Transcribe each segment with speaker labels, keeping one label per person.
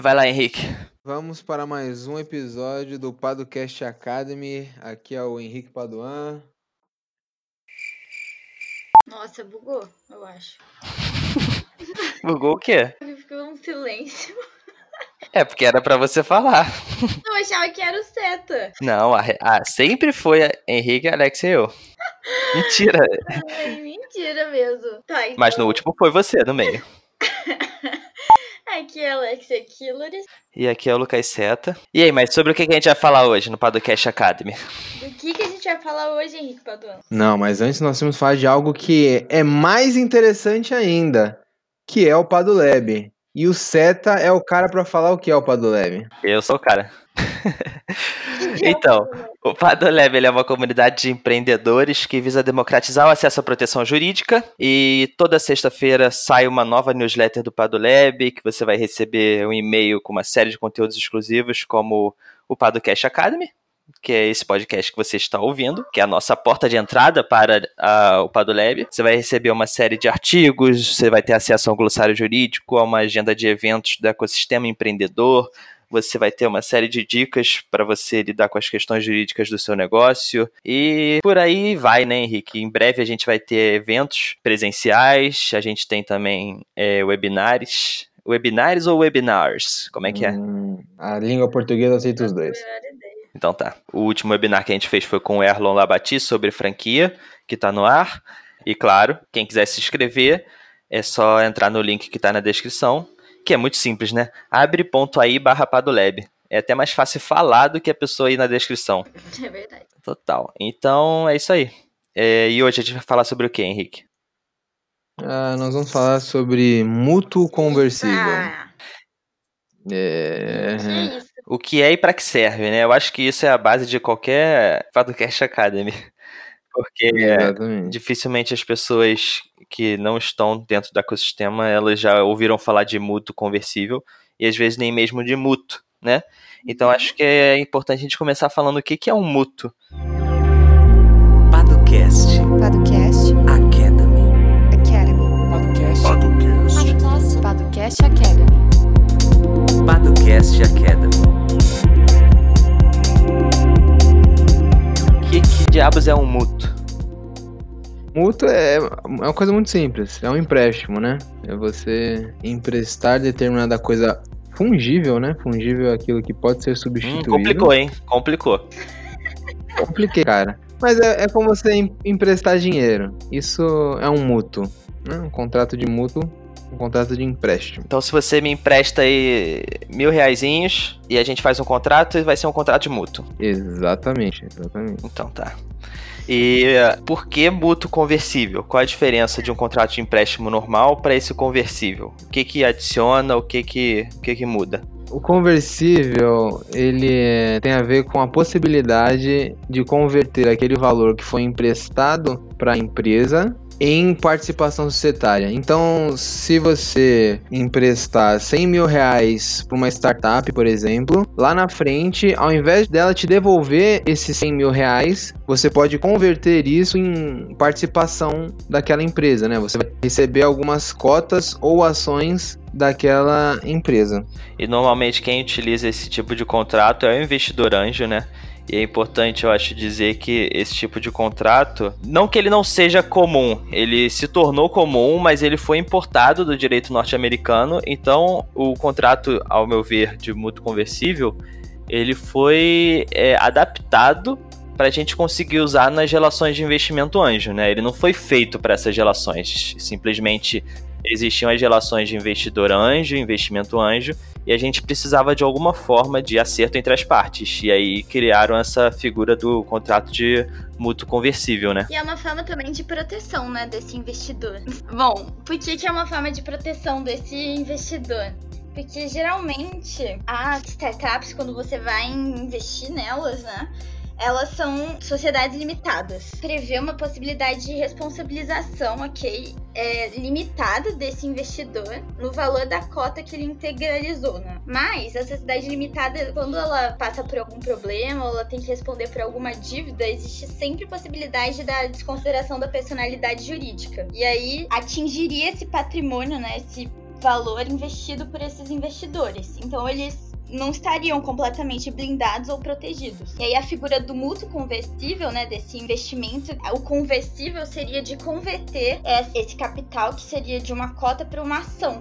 Speaker 1: Vai lá, Henrique.
Speaker 2: Vamos para mais um episódio do Padocast Academy. Aqui é o Henrique Paduan.
Speaker 3: Nossa, bugou, eu acho.
Speaker 1: Bugou o quê?
Speaker 3: Ficou um silêncio.
Speaker 1: É, porque era pra você falar.
Speaker 3: Eu achava que era o Seta.
Speaker 1: Não, a, a- sempre foi a Henrique, Alex e eu. Mentira.
Speaker 3: Ai, mentira mesmo. Tá, então,
Speaker 1: Mas no último foi você, no meio.
Speaker 3: Aqui é Alexia Killers.
Speaker 1: E aqui é o Lucas Seta. E aí, mas sobre o que a gente vai falar hoje no Padocast Academy?
Speaker 3: Do que, que a gente vai falar hoje, Henrique Paduan?
Speaker 2: Não, mas antes nós temos que falar de algo que é mais interessante ainda, que é o Padolab. E o Seta é o cara para falar o que é o Padolab.
Speaker 1: Eu sou o cara. Então, o Padolab é uma comunidade de empreendedores que visa democratizar o acesso à proteção jurídica e toda sexta-feira sai uma nova newsletter do Padolab que você vai receber um e-mail com uma série de conteúdos exclusivos como o Padocast Academy, que é esse podcast que você está ouvindo, que é a nossa porta de entrada para ah, o Padolab. Você vai receber uma série de artigos, você vai ter acesso a um glossário jurídico, a uma agenda de eventos do ecossistema empreendedor, você vai ter uma série de dicas para você lidar com as questões jurídicas do seu negócio. E por aí vai, né, Henrique? Em breve a gente vai ter eventos presenciais, a gente tem também é, webinars. Webinars ou webinars? Como é que é?
Speaker 2: Hum, a língua portuguesa aceita os dois.
Speaker 1: Então tá. O último webinar que a gente fez foi com o Erlon Labati sobre franquia, que tá no ar. E claro, quem quiser se inscrever, é só entrar no link que tá na descrição, que é muito simples, né? abre.ai barra Padolab. É até mais fácil falar do que a pessoa ir na descrição.
Speaker 3: É verdade.
Speaker 1: Total. Então é isso aí. É, e hoje a gente vai falar sobre o que, Henrique?
Speaker 2: Ah, nós vamos falar sobre mútuo conversível.
Speaker 3: Ah,
Speaker 2: É...
Speaker 3: que é isso?
Speaker 1: O que é e para que serve, né? Eu acho que isso é a base de qualquer Padocast Academy. Porque
Speaker 2: Exatamente.
Speaker 1: dificilmente as pessoas que não estão dentro do ecossistema, elas já ouviram falar de mútuo conversível e às vezes nem mesmo de mútuo, né? Então acho que é importante a gente começar falando o que que é um mútuo. Padocast
Speaker 4: Podcast
Speaker 1: Academy.
Speaker 4: Academy.
Speaker 1: Podcast.
Speaker 4: Podcast Academy.
Speaker 1: Padocast Academy. O que, que diabos é um mútuo?
Speaker 2: Mútuo é, é uma coisa muito simples, é um empréstimo, né? É você emprestar determinada coisa fungível, né? Fungível é aquilo que pode ser
Speaker 1: Hum,
Speaker 2: substituído.
Speaker 1: complicou, hein? Complicou.
Speaker 2: Compliquei, cara. Mas é, é como você em- emprestar dinheiro. Isso é um mútuo, né? Um contrato de mútuo, um contrato de empréstimo.
Speaker 1: Então, se você me empresta aí mil reaisinhos e a gente faz um contrato, vai ser um contrato de mútuo.
Speaker 2: Exatamente, exatamente.
Speaker 1: Então tá. E por que mútuo conversível? Qual a diferença de um contrato de empréstimo normal para esse conversível? O que que adiciona? O que que, o que que muda?
Speaker 2: O conversível, ele tem a ver com a possibilidade de converter aquele valor que foi emprestado para a empresa em participação societária. Então, se você emprestar 100 mil reais para uma startup, por exemplo, lá na frente, ao invés dela te devolver esses 100 mil reais, você pode converter isso em participação daquela empresa, né? Você vai receber algumas cotas ou ações daquela empresa.
Speaker 1: E normalmente quem utiliza esse tipo de contrato é o investidor anjo, né? E é importante, eu acho, dizer que esse tipo de contrato, não que ele não seja comum, ele se tornou comum, mas ele foi importado do direito norte-americano. Então, o contrato, ao meu ver, de mútuo conversível, ele foi é, adaptado para a gente conseguir usar nas relações de investimento anjo, né? Ele não foi feito para essas relações, simplesmente existiam as relações de investidor anjo, investimento anjo, e a gente precisava de alguma forma de acerto entre as partes. E aí criaram essa figura do contrato de mútuo conversível, né?
Speaker 3: E é uma forma também de proteção, né, desse investidor. Bom, por que, que é uma forma de proteção desse investidor? Porque geralmente as startups, quando você vai investir nelas, né? Elas são sociedades limitadas. Prevê uma possibilidade de responsabilização, ok? É, limitada desse investidor no valor da cota que ele integralizou, né? Mas a sociedade limitada, quando ela passa por algum problema ou ela tem que responder por alguma dívida, existe sempre possibilidade da desconsideração da personalidade jurídica. E aí atingiria esse patrimônio, né? Esse valor investido por esses investidores. Então eles não estariam completamente blindados ou protegidos. E aí a figura do mútuo conversível, né, desse investimento, o conversível seria de converter esse capital que seria de uma cota para uma ação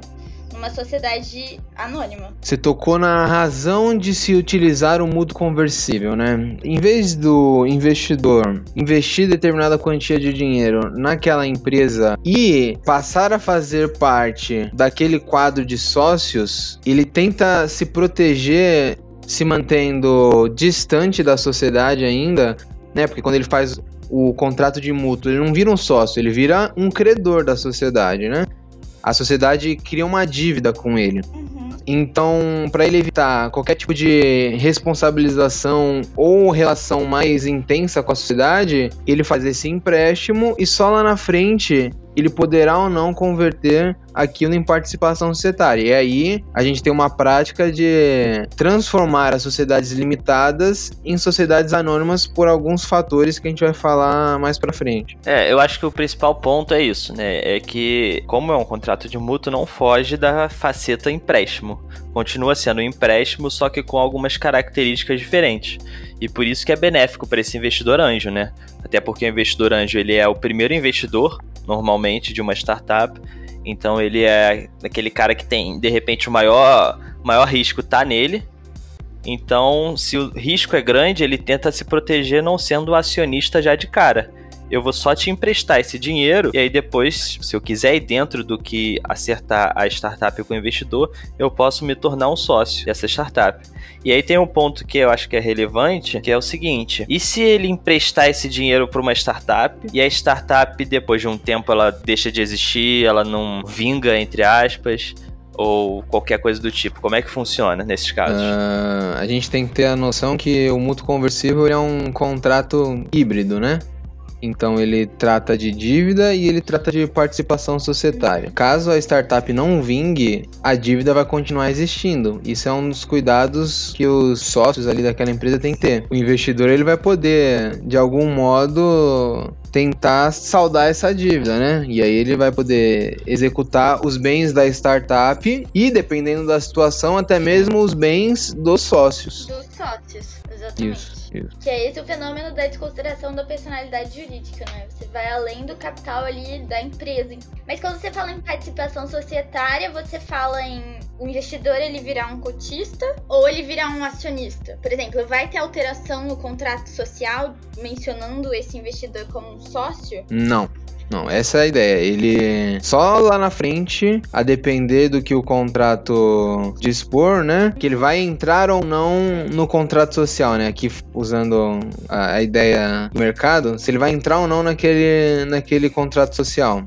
Speaker 3: numa sociedade anônima.
Speaker 2: Você tocou na razão de se utilizar o mútuo conversível, né? Em vez do investidor investir determinada quantia de dinheiro naquela empresa e passar a fazer parte daquele quadro de sócios, ele tenta se proteger se mantendo distante da sociedade ainda, né? Porque quando ele faz o contrato de mútuo, ele não vira um sócio, ele vira um credor da sociedade, né? A sociedade cria uma dívida com ele.
Speaker 3: Uhum.
Speaker 2: Então, para ele evitar qualquer tipo de responsabilização ou relação mais intensa com a sociedade, ele faz esse empréstimo e só lá na frente ele poderá ou não converter aquilo em participação societária. E aí a gente tem uma prática de transformar as sociedades limitadas em sociedades anônimas por alguns fatores que a gente vai falar mais para frente.
Speaker 1: É, eu acho que o principal ponto é isso, né? É que como é um contrato de mútuo, não foge da faceta empréstimo. Continua sendo um empréstimo, só que com algumas características diferentes. E por isso que é benéfico para esse investidor anjo, né? Até porque o investidor anjo ele é o primeiro investidor normalmente de uma startup. Então ele é aquele cara que tem, de repente, o maior, maior risco tá nele. Então, se o risco é grande, ele tenta se proteger não sendo acionista já de cara eu vou só te emprestar esse dinheiro e aí depois, se eu quiser ir dentro do que acertar a startup com o investidor, eu posso me tornar um sócio dessa startup. E aí tem um ponto que eu acho que é relevante, que é o seguinte: e se ele emprestar esse dinheiro para uma startup e a startup depois de um tempo ela deixa de existir, ela não vinga entre aspas, ou qualquer coisa do tipo? Como é que funciona nesses casos?
Speaker 2: Uh, a gente tem que ter a noção que o mútuo conversível é um contrato híbrido, né? Então ele trata de dívida e ele trata de participação societária. Caso a startup não vingue, a dívida vai continuar existindo. Isso é um dos cuidados que os sócios ali daquela empresa têm que ter. O investidor ele vai poder, de algum modo, tentar saldar essa dívida, né? E aí ele vai poder executar os bens da startup e, dependendo da situação, até mesmo os bens dos sócios.
Speaker 3: Dos sócios, exatamente.
Speaker 2: Isso. Isso.
Speaker 3: Que é esse o fenômeno da desconsideração da personalidade jurídica, né? Você vai além do capital ali da empresa. Mas quando você fala em participação societária, você fala em o investidor ele virar um cotista ou ele virar um acionista. Por exemplo, vai ter alteração no contrato social mencionando esse investidor como um sócio?
Speaker 2: Não. Não, essa é a ideia. Ele só lá na frente, a depender do que o contrato dispor, né? Que ele vai entrar ou não no contrato social, né? Aqui usando a, a ideia do mercado, se ele vai entrar ou não naquele, naquele contrato social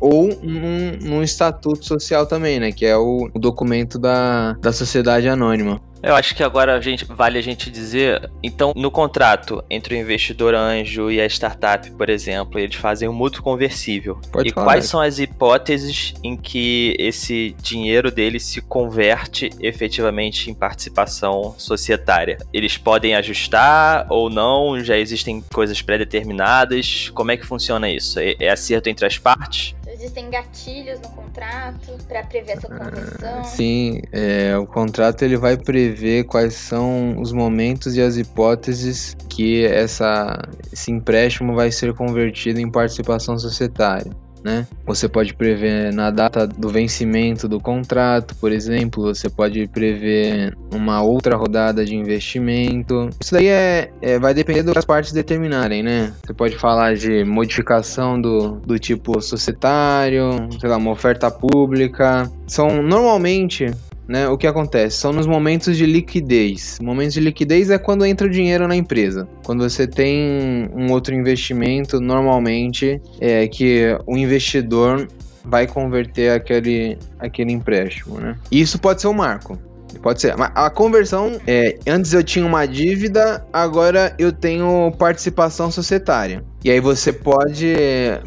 Speaker 2: ou num, num, estatuto social também, né? Que é o, o documento da, da sociedade anônima.
Speaker 1: Eu acho que agora a gente, vale a gente dizer, então, no contrato entre o investidor anjo e a startup, por exemplo, eles fazem um mútuo conversível.
Speaker 2: Pode
Speaker 1: e
Speaker 2: falar,
Speaker 1: quais são as hipóteses em que esse dinheiro dele se converte efetivamente em participação societária? Eles podem ajustar ou não? Já existem coisas pré-determinadas? Como é que funciona isso? É, é acerto entre as partes?
Speaker 3: Existem gatilhos no contrato para prever essa conversão?
Speaker 2: Sim, é, o contrato ele vai prever quais são os momentos e as hipóteses que essa, esse empréstimo vai ser convertido em participação societária né? Você pode prever na data do vencimento do contrato, por exemplo, você pode prever uma outra rodada de investimento. Isso daí é, é vai depender do que as partes determinarem, né? Você pode falar de modificação do, do tipo societário, sei lá, uma oferta pública. São normalmente né, o que acontece? São nos momentos de liquidez. Momentos de liquidez é quando entra o dinheiro na empresa. Quando você tem um outro investimento, normalmente é que o investidor vai converter aquele, aquele empréstimo, né? E isso pode ser um marco. Pode ser. A conversão é. Antes eu tinha uma dívida, agora eu tenho participação societária. E aí você pode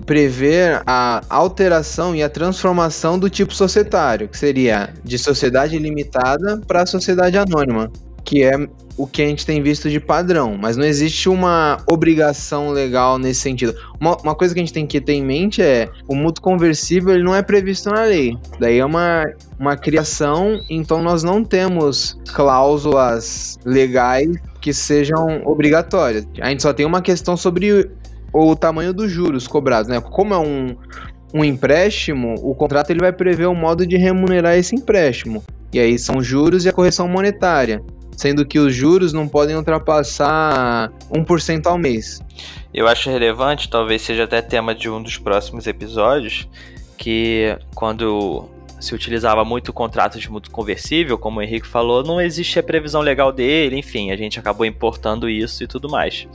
Speaker 2: prever a alteração e a transformação do tipo societário, que seria de sociedade limitada para sociedade anônima. Que é o que a gente tem visto de padrão, mas não existe uma obrigação legal nesse sentido. Uma, uma, coisa que a gente tem que ter em mente é o mútuo conversível ele não é previsto na lei. Daí é uma, uma criação, então nós não temos cláusulas legais que sejam obrigatórias. A gente só tem uma questão sobre o tamanho dos juros cobrados, né? Como é um, um empréstimo, o contrato ele vai prever o modo de remunerar esse empréstimo. E aí são juros e a correção monetária. Sendo que os juros não podem ultrapassar 1% ao mês.
Speaker 1: Eu acho relevante, talvez seja até tema de um dos próximos episódios, que quando se utilizava muito o contrato de mútuo conversível, como o Henrique falou, não existia previsão legal dele, enfim, a gente acabou importando isso e tudo mais.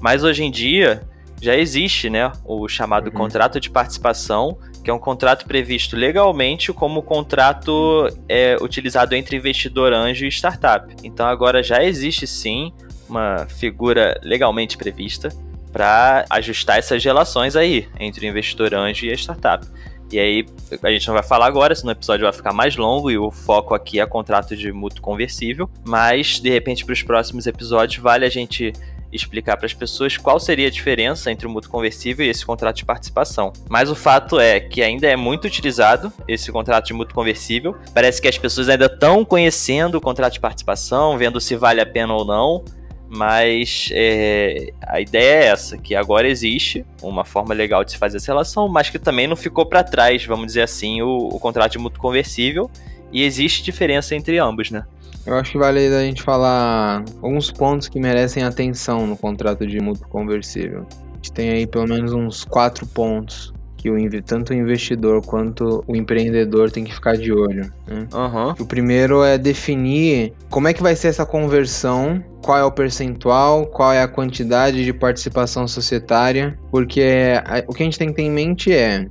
Speaker 1: Mas hoje em dia, já existe, né, o chamado uhum. contrato de participação, que é um contrato previsto legalmente como contrato é, utilizado entre investidor anjo e startup. Então agora já existe sim uma figura legalmente prevista para ajustar essas relações aí entre o investidor anjo e a startup. E aí, a gente não vai falar agora, senão o episódio vai ficar mais longo e o foco aqui é contrato de mútuo conversível. Mas, de repente, para os próximos episódios, vale a gente explicar para as pessoas qual seria a diferença entre o mútuo conversível e esse contrato de participação. Mas o fato é que ainda é muito utilizado esse contrato de mútuo conversível. Parece que as pessoas ainda estão conhecendo o contrato de participação, vendo se vale a pena ou não. Mas é, a ideia é essa, que agora existe uma forma legal de se fazer essa relação, mas que também não ficou para trás, vamos dizer assim, o, o contrato de mútuo conversível. E existe diferença entre ambos, né?
Speaker 2: Eu acho que vale a gente falar alguns pontos que merecem atenção no contrato de mútuo conversível. A gente tem aí pelo menos uns quatro pontos que o, tanto o investidor quanto o empreendedor tem que ficar de olho. Né?
Speaker 1: Uhum.
Speaker 2: O primeiro é definir como é que vai ser essa conversão, qual é o percentual, qual é a quantidade de participação societária, porque o que a gente tem que ter em mente é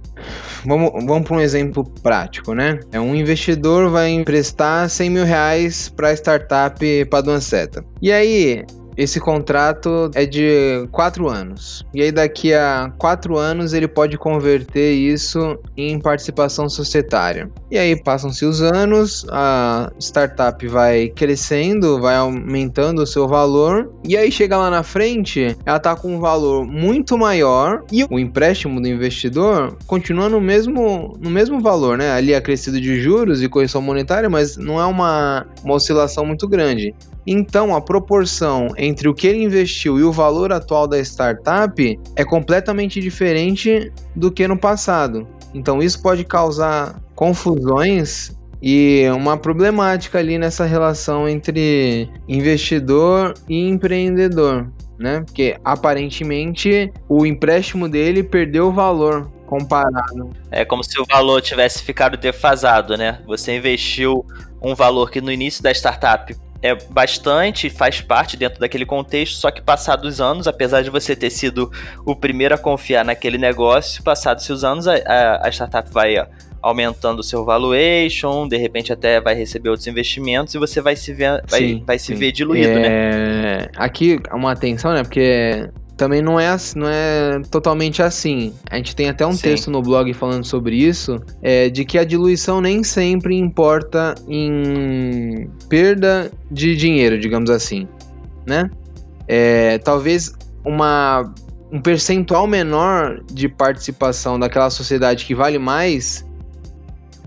Speaker 2: Vamos, vamos para um exemplo prático, né? É um investidor vai emprestar 100 mil reais para a startup Paduanceta. E aí, esse contrato é de quatro anos. E aí, daqui a quatro anos, ele pode converter isso em participação societária. E aí, passam-se os anos, a startup vai crescendo, vai aumentando o seu valor. E aí, chega lá na frente, ela tá com um valor muito maior e o empréstimo do investidor continua no mesmo, no mesmo valor, né? Ali é crescido de juros e correção monetária, mas não é uma, uma oscilação muito grande. Então, a proporção entre o que ele investiu e o valor atual da startup é completamente diferente do que no passado. Então, isso pode causar confusões e uma problemática ali nessa relação entre investidor e empreendedor, né? Porque aparentemente o empréstimo dele perdeu valor comparado.
Speaker 1: É como se o valor tivesse ficado defasado, né? Você investiu um valor que no início da startup é bastante, faz parte dentro daquele contexto, só que passados anos, apesar de você ter sido o primeiro a confiar naquele negócio, passados os anos, a, a startup vai aumentando o seu valuation, de repente até vai receber outros investimentos e você vai se ver, vai, sim, vai se ver diluído, né?
Speaker 2: é... né? Aqui, uma atenção, né? Porque também não é, não é totalmente assim. A gente tem até um Sim. texto no blog falando sobre isso, é, de que a diluição nem sempre importa em perda de dinheiro, digamos assim, né? É, talvez uma, um percentual menor de participação daquela sociedade que vale mais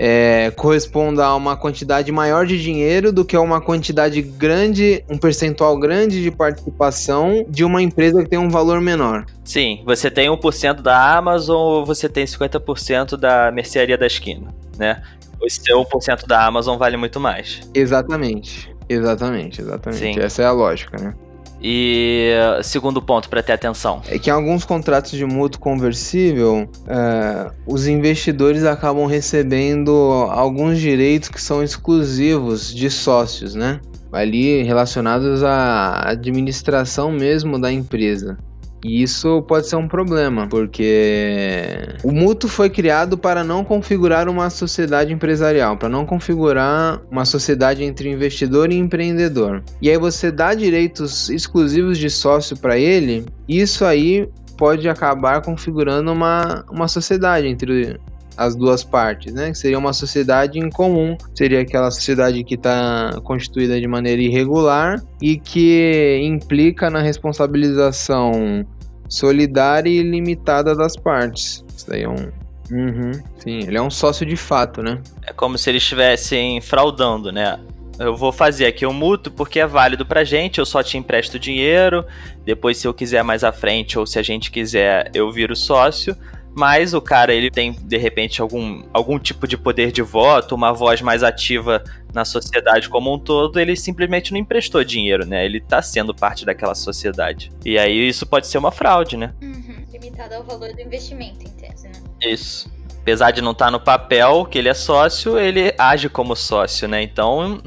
Speaker 2: é, corresponda a uma quantidade maior de dinheiro do que a uma quantidade grande, um percentual grande de participação de uma empresa que tem um valor menor.
Speaker 1: Sim, você tem 1% da Amazon ou você tem 50% da mercearia da esquina, né? O seu 1% da Amazon vale muito mais.
Speaker 2: Exatamente. Exatamente, exatamente. Sim. Essa é a lógica, né?
Speaker 1: E segundo ponto para ter atenção.
Speaker 2: É que em alguns contratos de mútuo conversível, é, os investidores acabam recebendo alguns direitos que são exclusivos de sócios, né? Ali relacionados à administração mesmo da empresa. E isso pode ser um problema, porque o mútuo foi criado para não configurar uma sociedade empresarial, para não configurar uma sociedade entre investidor e empreendedor. E aí você dá direitos exclusivos de sócio para ele, isso aí pode acabar configurando uma, uma sociedade entre as duas partes, né? Seria uma sociedade em comum, seria aquela sociedade que está constituída de maneira irregular e que implica na responsabilização solidária e limitada das partes. Isso daí é um. Uhum, sim, ele é um sócio de fato, né?
Speaker 1: É como se eles estivessem fraudando, né? Eu vou fazer aqui um mútuo porque é válido pra gente, eu só te empresto dinheiro, depois se eu quiser mais à frente ou se a gente quiser, eu viro sócio. Mas o cara, ele tem, de repente, algum, algum tipo de poder de voto, uma voz mais ativa na sociedade como um todo, ele simplesmente não emprestou dinheiro, né? Ele tá sendo parte daquela sociedade. E aí isso pode ser uma fraude, né?
Speaker 3: Uhum. Limitado ao valor do investimento, em tese, né?
Speaker 1: Isso. Apesar de não estar no papel que ele é sócio, ele age como sócio, né? Então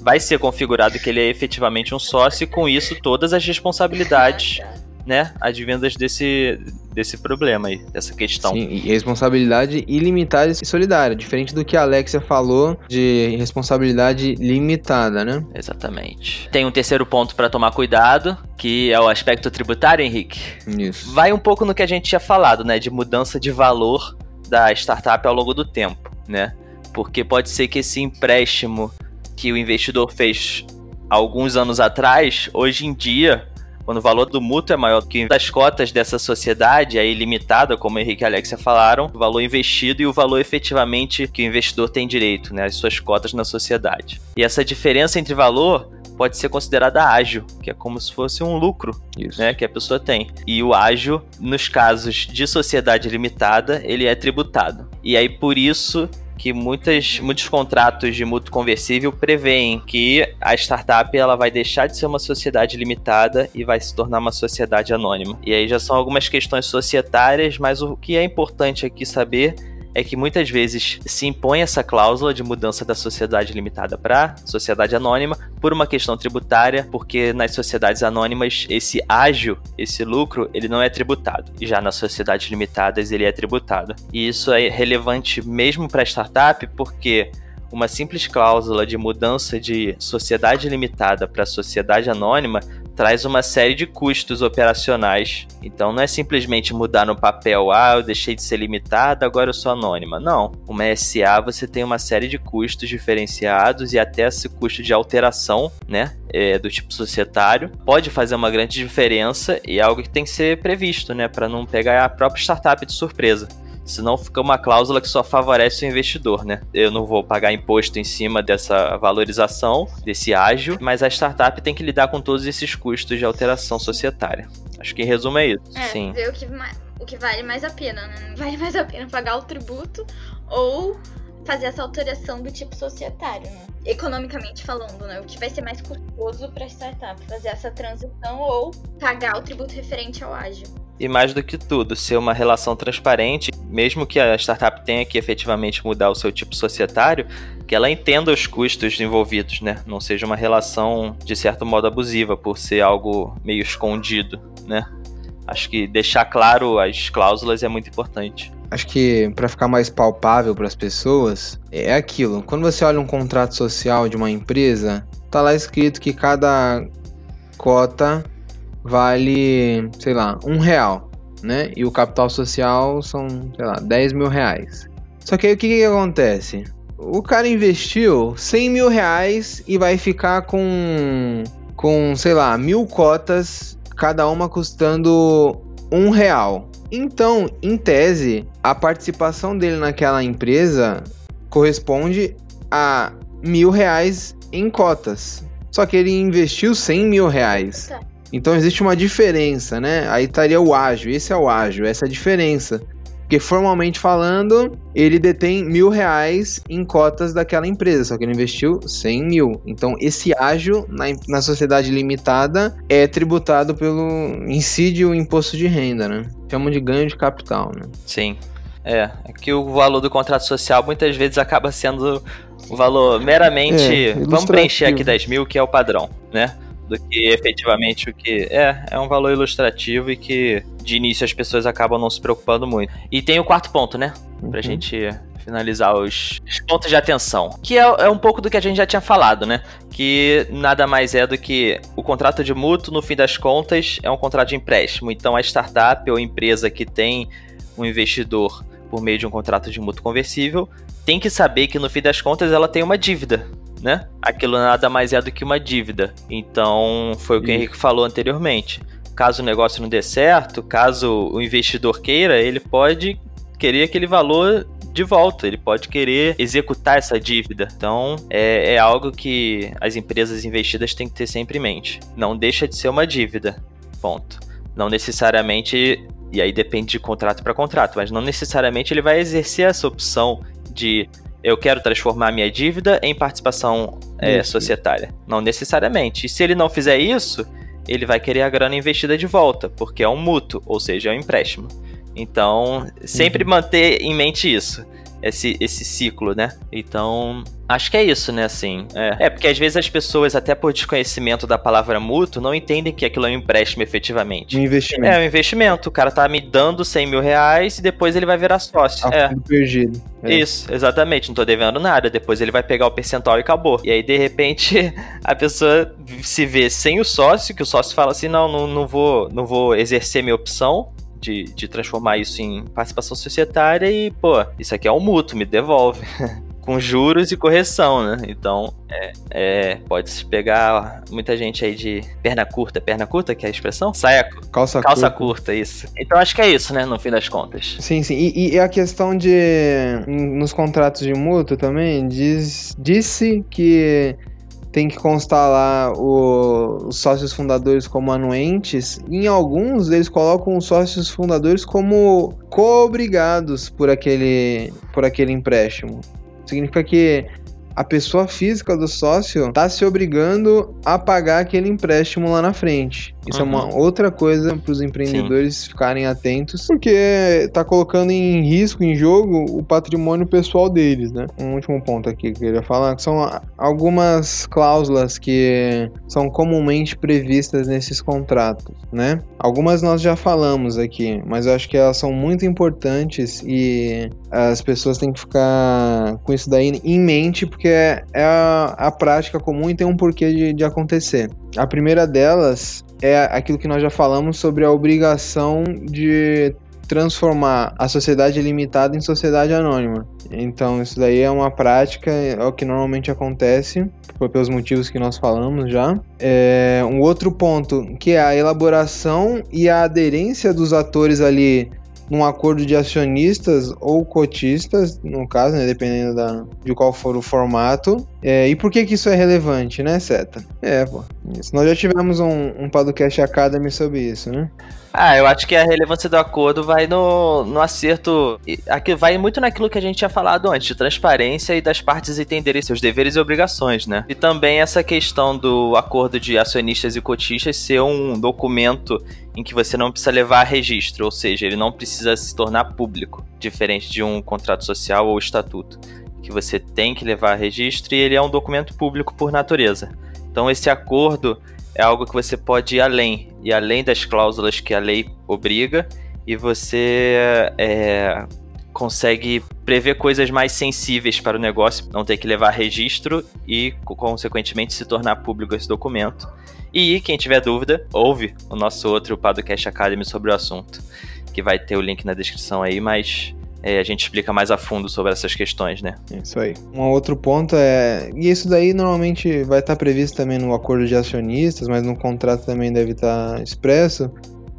Speaker 1: vai ser configurado que ele é efetivamente um sócio e com isso todas as responsabilidades,
Speaker 3: tá.
Speaker 1: Né, advindas desse, desse problema aí, dessa questão.
Speaker 2: Sim, e responsabilidade ilimitada e solidária, diferente do que a Alexia falou de responsabilidade limitada, né?
Speaker 1: Exatamente. Tem um terceiro ponto para tomar cuidado, que é o aspecto tributário, Henrique.
Speaker 2: Isso.
Speaker 1: Vai um pouco no que a gente tinha falado, né, de mudança de valor da startup ao longo do tempo, né? Porque pode ser que esse empréstimo que o investidor fez alguns anos atrás, hoje em dia, quando o valor do mútuo é maior do que das cotas dessa sociedade, aí limitada, como o Henrique e a Alexia falaram, o valor investido e o valor efetivamente que o investidor tem direito, né, as suas cotas na sociedade. E essa diferença entre valor pode ser considerada ágil, que é como se fosse um lucro
Speaker 2: Isso.
Speaker 1: né, que a pessoa tem. E o ágio, nos casos de sociedade limitada, ele é tributado. E aí por isso que muitas, muitos contratos de mútuo conversível preveem que a startup ela vai deixar de ser uma sociedade limitada e vai se tornar uma sociedade anônima. E aí já são algumas questões societárias, mas o que é importante aqui saber é que muitas vezes se impõe essa cláusula de mudança da sociedade limitada para sociedade anônima por uma questão tributária, porque nas sociedades anônimas esse ágio, esse lucro, ele não é tributado. E já nas sociedades limitadas ele é tributado. E isso é relevante mesmo para startup, porque uma simples cláusula de mudança de sociedade limitada para sociedade anônima traz uma série de custos operacionais. Então não é simplesmente mudar no papel, ah, eu deixei de ser limitada, agora eu sou anônima. Não. Uma SA você tem uma série de custos diferenciados e até esse custo de alteração, né? é, do tipo societário, pode fazer uma grande diferença e é algo que tem que ser previsto, né? Para não pegar a própria startup de surpresa. Senão fica uma cláusula que só favorece o investidor, né? Eu não vou pagar imposto em cima dessa valorização, desse ágio, mas a startup tem que lidar com todos esses custos de alteração societária. Acho que em resumo é isso.
Speaker 3: É,
Speaker 1: Sim.
Speaker 3: ver o que, o que vale mais a pena, né? Vale mais a pena pagar o tributo ou fazer essa alteração do tipo societário, né? Economicamente falando, né? O que vai ser mais custoso para startup, fazer essa transição ou pagar o tributo referente ao ágil.
Speaker 1: E mais do que tudo, ser uma relação transparente, mesmo que a startup tenha que efetivamente mudar o seu tipo societário, que ela entenda os custos envolvidos, né? Não seja uma relação, de certo modo, abusiva, por ser algo meio escondido, né? Acho que deixar claro as cláusulas é muito importante.
Speaker 2: Acho que para ficar mais palpável para as pessoas, é aquilo. Quando você olha um contrato social de uma empresa, tá lá escrito que cada cota vale, sei lá, um real, né? E o capital social são, sei lá, 10 mil reais. Só que aí o que, que acontece? O cara investiu 100 mil reais e vai ficar com, com, sei lá, mil cotas, cada uma custando um real. Então, em tese, a participação dele naquela empresa corresponde a mil reais em cotas. Só que ele investiu 100 mil reais.
Speaker 3: Tá.
Speaker 2: Então existe uma diferença, né? Aí estaria o ágio, esse é o ágio, essa é a diferença. Porque formalmente falando, ele detém mil reais em cotas daquela empresa, só que ele investiu 100 mil. Então esse ágio na, na sociedade limitada é tributado pelo incide o imposto de renda, né? Chamam de ganho de capital, né?
Speaker 1: Sim. É, é que o valor do contrato social muitas vezes acaba sendo o valor meramente.
Speaker 2: É,
Speaker 1: vamos preencher aqui 10 mil, que é o padrão, né? Do que efetivamente o que. É, é um valor ilustrativo e que de início as pessoas acabam não se preocupando muito. E tem o quarto ponto, né? Pra
Speaker 2: Uhum.
Speaker 1: gente finalizar os, os pontos de atenção. Que é, é um pouco do que a gente já tinha falado, né? Que nada mais é do que o contrato de mútuo, no fim das contas, é um contrato de empréstimo. Então a startup ou empresa que tem um investidor por meio de um contrato de mútuo conversível, tem que saber que no fim das contas ela tem uma dívida, né? Aquilo nada mais é do que uma dívida. Então, foi o que o Henrique falou anteriormente. Caso o negócio não dê certo, caso o investidor queira, ele pode querer aquele valor de volta, ele pode querer executar essa dívida. Então, é, é algo que as empresas investidas têm que ter sempre em mente. Não deixa de ser uma dívida. Ponto. Não necessariamente, e aí depende de contrato para contrato, mas não necessariamente ele vai exercer essa opção de eu quero transformar minha dívida em participação é, societária. Não necessariamente. E se ele não fizer isso, ele vai querer a grana investida de volta, porque é um mútuo, ou seja, é um empréstimo. Então, sempre uhum. manter em mente isso. Esse, esse ciclo, né? Então, acho que é isso, né? Assim. É. é. porque às vezes as pessoas, até por desconhecimento da palavra mútuo, não entendem que aquilo é um empréstimo efetivamente.
Speaker 2: Um investimento.
Speaker 1: É um investimento. O cara tá me dando 100 mil reais e depois ele vai virar sócio.
Speaker 2: A
Speaker 1: é.
Speaker 2: perdido.
Speaker 1: É. Isso, exatamente. Não tô devendo nada. Depois ele vai pegar o percentual e acabou. E aí, de repente, a pessoa se vê sem o sócio, que o sócio fala assim: não, não, não, vou, não vou exercer minha opção de, de transformar isso em participação societária e, pô, isso aqui é um mútuo, me devolve. com juros e correção, né? Então, é, é, pode se pegar muita gente aí de perna curta, perna curta, que é a expressão? Saia,
Speaker 2: calça,
Speaker 1: calça curta. curta. isso. Então acho que é isso, né, no fim das contas.
Speaker 2: Sim, sim. E, e a questão de nos contratos de mútuo também diz disse que tem que constar lá o, os sócios fundadores como anuentes. Em alguns, eles colocam os sócios fundadores como co-obrigados por aquele, por aquele empréstimo. Significa que a pessoa física do sócio está se obrigando a pagar aquele empréstimo lá na frente. Isso uhum. é uma uhum. outra coisa para os empreendedores Sim. ficarem atentos, porque está colocando em risco, em jogo, o patrimônio pessoal deles, né? Um último ponto aqui que eu queria falar, que são algumas cláusulas que são comumente previstas nesses contratos, né? Algumas nós já falamos aqui, mas eu acho que elas são muito importantes e as pessoas têm que ficar com isso daí em mente, porque é, é a, a prática comum e tem um porquê de, de acontecer. A primeira delas é aquilo que nós já falamos sobre a obrigação de transformar a sociedade limitada em sociedade anônima. Então, isso daí é uma prática, é o que normalmente acontece, pelos motivos que nós falamos já. É, um outro ponto, que é a elaboração e a aderência dos atores ali num acordo de acionistas ou cotistas, no caso, né, dependendo da, de qual for o formato. É, e por que, que isso é relevante, né, Seta? É, pô. Isso. Nós já tivemos um, um podcast Academy sobre isso, né?
Speaker 1: Ah, eu acho que a relevância do acordo vai no, no acerto. Aqui vai muito naquilo que a gente tinha falado antes, de transparência e das partes entenderem seus deveres e obrigações, né? E também essa questão do acordo de acionistas e cotistas ser um documento em que você não precisa levar registro, ou seja, ele não precisa se tornar público, diferente de um contrato social ou estatuto, que você tem que levar registro e ele é um documento público por natureza. Então esse acordo é algo que você pode ir além, e além das cláusulas que a lei obriga, e você é, consegue prever coisas mais sensíveis para o negócio, não ter que levar registro e, consequentemente, se tornar público esse documento. E quem tiver dúvida, ouve o nosso outro Podcast Academy sobre o assunto, que vai ter o link na descrição aí, mas é, a gente explica mais a fundo sobre essas questões, né?
Speaker 2: Isso aí. Um outro ponto é. E isso daí normalmente vai estar previsto também no acordo de acionistas, mas no contrato também deve estar expresso.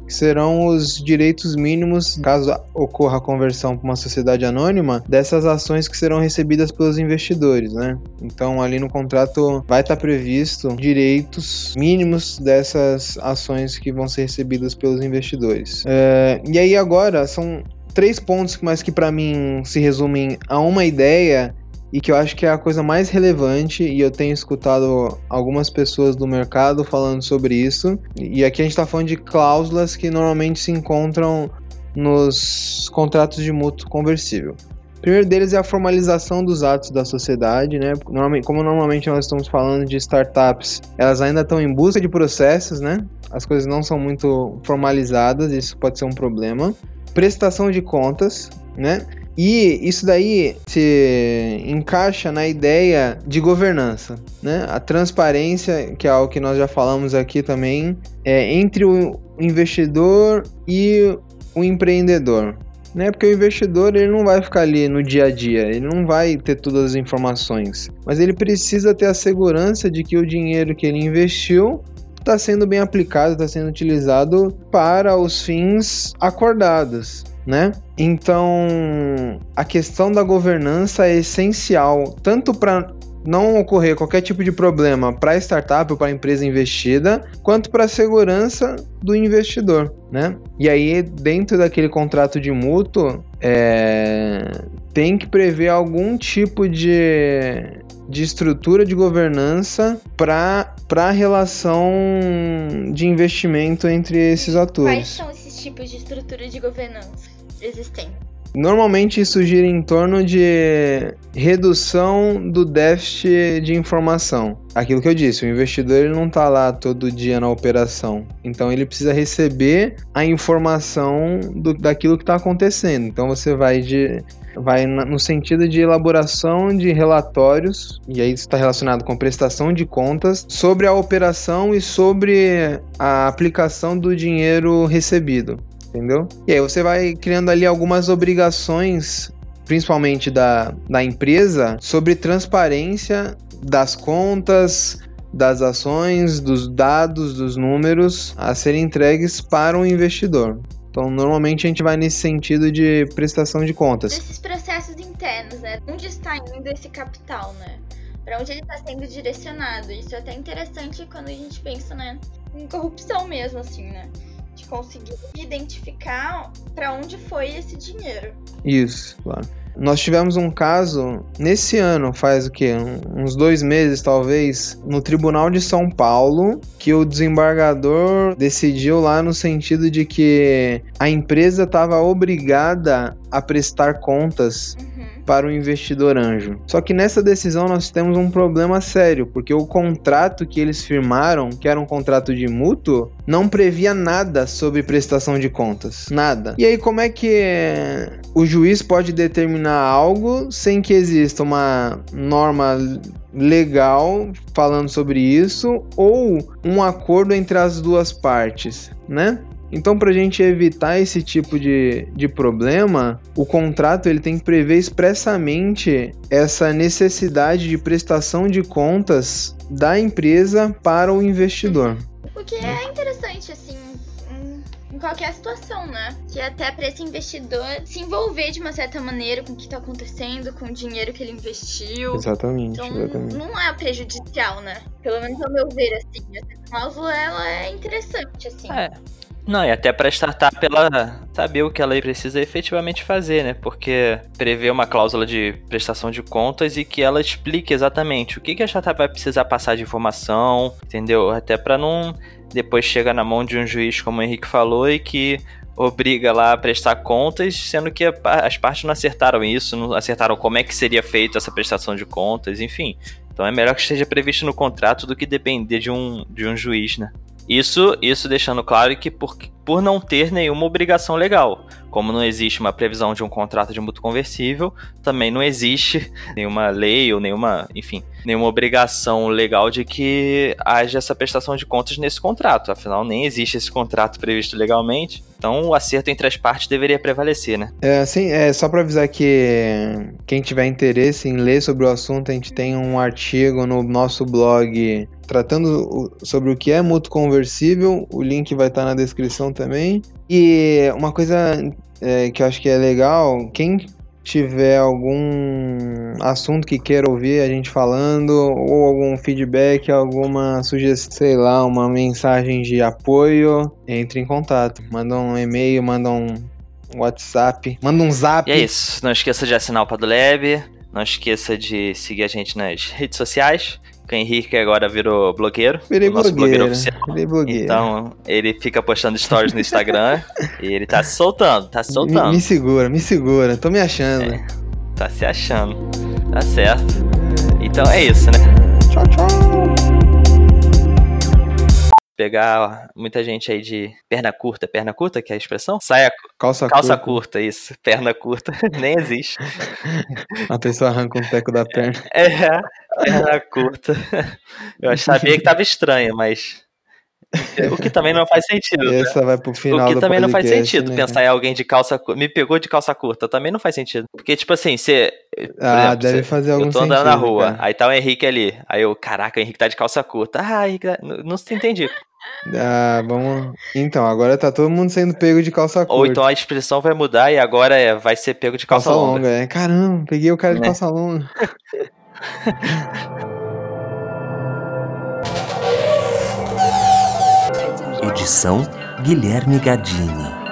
Speaker 2: Que serão os direitos mínimos, caso ocorra a conversão para uma sociedade anônima, dessas ações que serão recebidas pelos investidores, né? Então, ali no contrato vai estar previsto direitos mínimos dessas ações que vão ser recebidas pelos investidores. É, e aí, agora, são três pontos, mas que para mim se resumem a uma ideia e que eu acho que é a coisa mais relevante e eu tenho escutado algumas pessoas do mercado falando sobre isso. E aqui a gente está falando de cláusulas que normalmente se encontram nos contratos de mútuo conversível. O primeiro deles é a formalização dos atos da sociedade, né? Como normalmente nós estamos falando de startups, elas ainda estão em busca de processos, né? As coisas não são muito formalizadas, isso pode ser um problema prestação de contas, né? E isso daí se encaixa na ideia de governança, né? A transparência, que é algo que nós já falamos aqui também, é entre o investidor e o empreendedor. né? Porque o investidor ele não vai ficar ali no dia a dia, ele não vai ter todas as informações, mas ele precisa ter a segurança de que o dinheiro que ele investiu está sendo bem aplicado, está sendo utilizado para os fins acordados. Né? Então, a questão da governança é essencial, tanto para não ocorrer qualquer tipo de problema para a startup ou para a empresa investida, quanto para a segurança do investidor, né? E aí, dentro daquele contrato de mútuo, é... tem que prever algum tipo de, de estrutura de governança para a relação de investimento entre esses atores.
Speaker 3: Quais são esses tipos de estrutura de governança existentes?
Speaker 2: Normalmente isso gira em torno de redução do déficit de informação. Aquilo que eu disse, o investidor ele não está lá todo dia na operação, então ele precisa receber a informação do, daquilo que está acontecendo. Então você vai de vai no sentido de elaboração de relatórios, e aí isso está relacionado com prestação de contas, sobre a operação e sobre a aplicação do dinheiro recebido entendeu? E aí você vai criando ali algumas obrigações, principalmente da, da empresa, sobre transparência das contas, das ações, dos dados, dos números a serem entregues para o investidor. Então, normalmente a gente vai nesse sentido de prestação de contas.
Speaker 3: Desses processos internos, né? Onde está indo esse capital, né? Para onde ele está sendo direcionado. Isso é até interessante quando a gente pensa, né, em corrupção mesmo, assim, né? de conseguir identificar para onde foi esse dinheiro.
Speaker 2: Isso, claro. Nós tivemos um caso nesse ano, faz o quê? uns dois meses talvez, no Tribunal de São Paulo, que o desembargador decidiu lá no sentido de que a empresa estava obrigada a prestar contas. Para o investidor anjo. Só que nessa decisão nós temos um problema sério, porque o contrato que eles firmaram, que era um contrato de mútuo, não previa nada sobre prestação de contas. Nada. E aí, como é que o juiz pode determinar algo sem que exista uma norma legal falando sobre isso ou um acordo entre as duas partes, né? Então, para a gente evitar esse tipo de, de problema, o contrato ele tem que prever expressamente essa necessidade de prestação de contas da empresa para o investidor.
Speaker 3: O que é interessante, assim, em qualquer situação, né? Que é até para esse investidor se envolver de uma certa maneira com o que está acontecendo, com o dinheiro que ele investiu.
Speaker 2: Exatamente,
Speaker 3: então,
Speaker 2: exatamente.
Speaker 3: Não é prejudicial, né? Pelo menos ao meu ver, assim. Essa cláusula, ela é interessante, assim.
Speaker 1: É. Não, e até para startup ela saber o que ela precisa efetivamente fazer, né? Porque prever uma cláusula de prestação de contas e que ela explique exatamente o que, que a startup vai precisar passar de informação, entendeu? Até para não depois chegar na mão de um juiz, como o Henrique falou, e que obriga lá a prestar contas, sendo que as partes não acertaram isso, não acertaram como é que seria feita essa prestação de contas, enfim. Então é melhor que esteja previsto no contrato do que depender de um, de um juiz, né? Isso, isso deixando claro que por, por não ter nenhuma obrigação legal. Como não existe uma previsão de um contrato de mútuo conversível, também não existe nenhuma lei ou nenhuma, enfim, nenhuma obrigação legal de que haja essa prestação de contas nesse contrato. Afinal, nem existe esse contrato previsto legalmente. Então, o acerto entre as partes deveria prevalecer, né?
Speaker 2: É, assim, é só para avisar que quem tiver interesse em ler sobre o assunto, a gente tem um artigo no nosso blog tratando sobre o que é mútuo conversível. O link vai estar na descrição também. E uma coisa é, que eu acho que é legal, quem tiver algum assunto que queira ouvir a gente falando, ou algum feedback, alguma sugestão, sei lá, uma mensagem de apoio, entre em contato. Manda um e-mail, manda um WhatsApp, manda um zap.
Speaker 1: E é isso. Não esqueça de assinar o Padlab. Não esqueça de seguir a gente nas redes sociais o Henrique agora virou blogueiro.
Speaker 2: Virei nosso blogueiro, oficial. Virei
Speaker 1: blogueiro. Então, ele fica postando stories no Instagram e ele tá se soltando, tá se soltando.
Speaker 2: Me, me, segura, me segura. Tô me achando. É,
Speaker 1: tá se achando. Tá certo. Então é isso, né?
Speaker 2: Tchau, tchau
Speaker 1: pegar muita gente aí de perna curta, perna curta, que é a expressão? Saia
Speaker 2: calça,
Speaker 1: calça curta. curta. isso. Perna curta, nem existe.
Speaker 2: A pessoa arranca um teco da perna.
Speaker 1: É, perna curta. Eu sabia que tava estranho, mas O que também não faz sentido. né?
Speaker 2: Essa vai pro final
Speaker 1: O que também não faz
Speaker 2: podcast,
Speaker 1: sentido
Speaker 2: né,
Speaker 1: pensar em alguém de calça curta. Me pegou de calça curta. Também não faz sentido. Porque, tipo assim, você.
Speaker 2: Ah,
Speaker 1: exemplo,
Speaker 2: deve
Speaker 1: você-
Speaker 2: fazer algum
Speaker 1: Eu
Speaker 2: sentido.
Speaker 1: tô andando na rua,
Speaker 2: cara.
Speaker 1: aí tá o Henrique ali. Aí eu, caraca, o Henrique tá de calça curta. Ah, Henrique tá... não, não se entendi.
Speaker 2: Ah, vamos. Então, agora tá todo mundo sendo pego de calça curta.
Speaker 1: Ou então a expressão vai mudar e agora é, vai ser pego de calça,
Speaker 2: calça
Speaker 1: longa.
Speaker 2: longa, é. Caramba, peguei o cara de
Speaker 1: Né?
Speaker 2: calça longa.
Speaker 5: Edição Guilherme Gadini.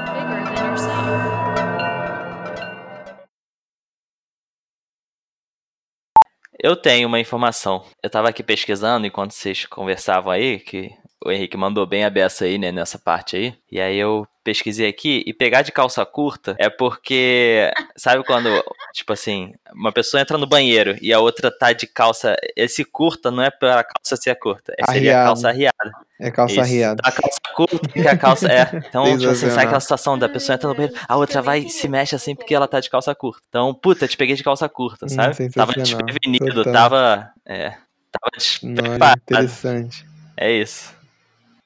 Speaker 1: Eu tenho uma informação. Eu tava aqui pesquisando enquanto vocês conversavam aí, que o Henrique mandou bem a beça aí, né, nessa parte aí. E aí eu pesquisei aqui e pegar de calça curta é porque, sabe quando, tipo assim, uma pessoa entra no banheiro e a outra tá de calça, esse curta não é pra calça ser curta, é, seria a calça arriada.
Speaker 2: É calça
Speaker 1: Isso.
Speaker 2: arriada.
Speaker 1: A calça curta que a calça é. Então, tipo assim, sai aquela situação da pessoa entra no banheiro, a outra vai e se mexe assim porque ela tá de calça curta. Então, puta, te peguei de calça curta,
Speaker 2: Hum,
Speaker 1: sabe? Tava
Speaker 2: sensacional.
Speaker 1: desprevenido,
Speaker 2: Total.
Speaker 1: tava. É. Tava despreparado.
Speaker 2: interessante.
Speaker 1: É isso.